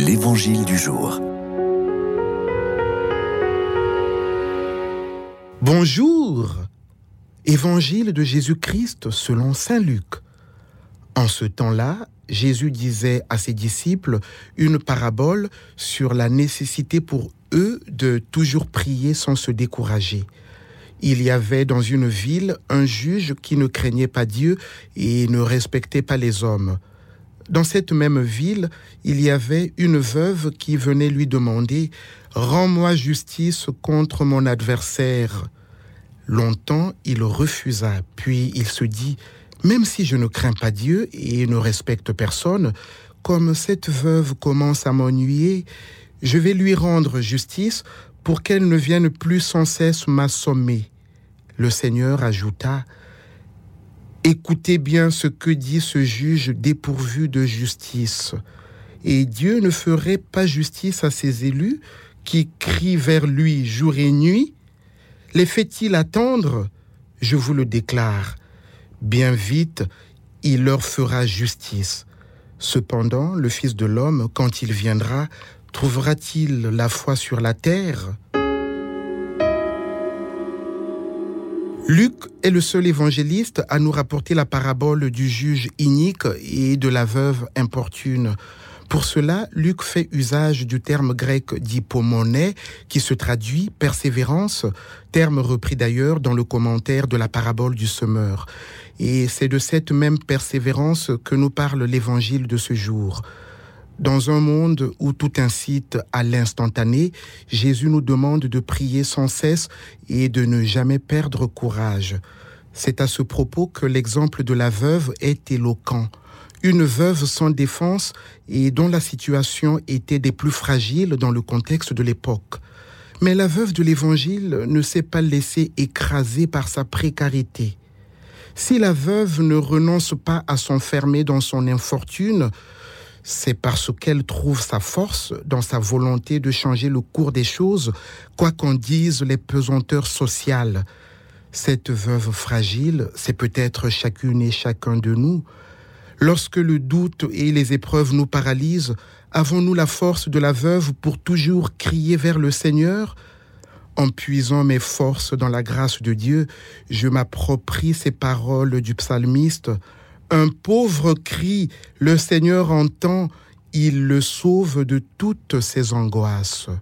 L'Évangile du jour. Bonjour Évangile de Jésus-Christ selon Saint Luc. En ce temps-là, Jésus disait à ses disciples une parabole sur la nécessité pour eux de toujours prier sans se décourager. Il y avait dans une ville un juge qui ne craignait pas Dieu et ne respectait pas les hommes. Dans cette même ville, il y avait une veuve qui venait lui demander Rends-moi justice contre mon adversaire. Longtemps, il refusa, puis il se dit Même si je ne crains pas Dieu et ne respecte personne, comme cette veuve commence à m'ennuyer, je vais lui rendre justice pour qu'elle ne vienne plus sans cesse m'assommer. Le Seigneur ajouta Écoutez bien ce que dit ce juge dépourvu de justice. Et Dieu ne ferait pas justice à ses élus qui crient vers lui jour et nuit Les fait-il attendre? Je vous le déclare. Bien vite, il leur fera justice. Cependant, le Fils de l'homme, quand il viendra, trouvera-t-il la foi sur la terre? Luc est le seul évangéliste à nous rapporter la parabole du juge inique et de la veuve importune. Pour cela, Luc fait usage du terme grec d'hypomoné qui se traduit persévérance, terme repris d'ailleurs dans le commentaire de la parabole du semeur. Et c'est de cette même persévérance que nous parle l'évangile de ce jour. Dans un monde où tout incite à l'instantané, Jésus nous demande de prier sans cesse et de ne jamais perdre courage. C'est à ce propos que l'exemple de la veuve est éloquent. Une veuve sans défense et dont la situation était des plus fragiles dans le contexte de l'époque. Mais la veuve de l'Évangile ne s'est pas laissée écraser par sa précarité. Si la veuve ne renonce pas à s'enfermer dans son infortune, c'est parce qu'elle trouve sa force dans sa volonté de changer le cours des choses, quoi qu'en disent les pesanteurs sociales. Cette veuve fragile, c'est peut-être chacune et chacun de nous. Lorsque le doute et les épreuves nous paralysent, avons-nous la force de la veuve pour toujours crier vers le Seigneur? En puisant mes forces dans la grâce de Dieu, je m'approprie ces paroles du psalmiste. Un pauvre cri, le Seigneur entend, il le sauve de toutes ses angoisses.